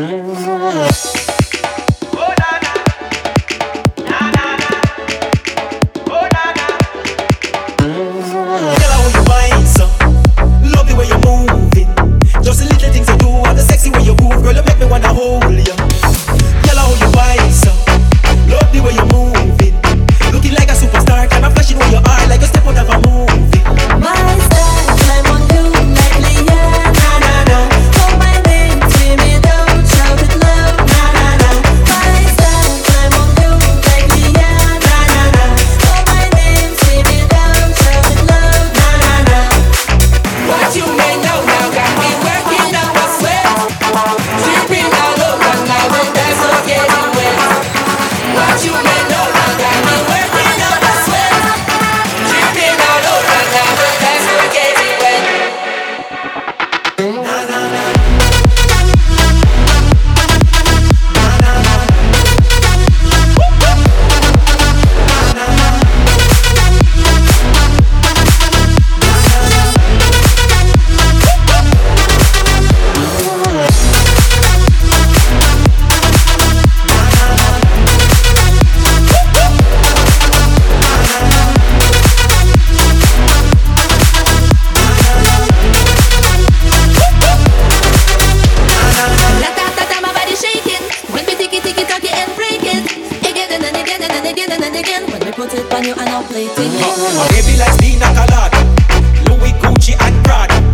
Mm-hmm. been When we put it on you and I'll play it. In Louis Gucci and Prada.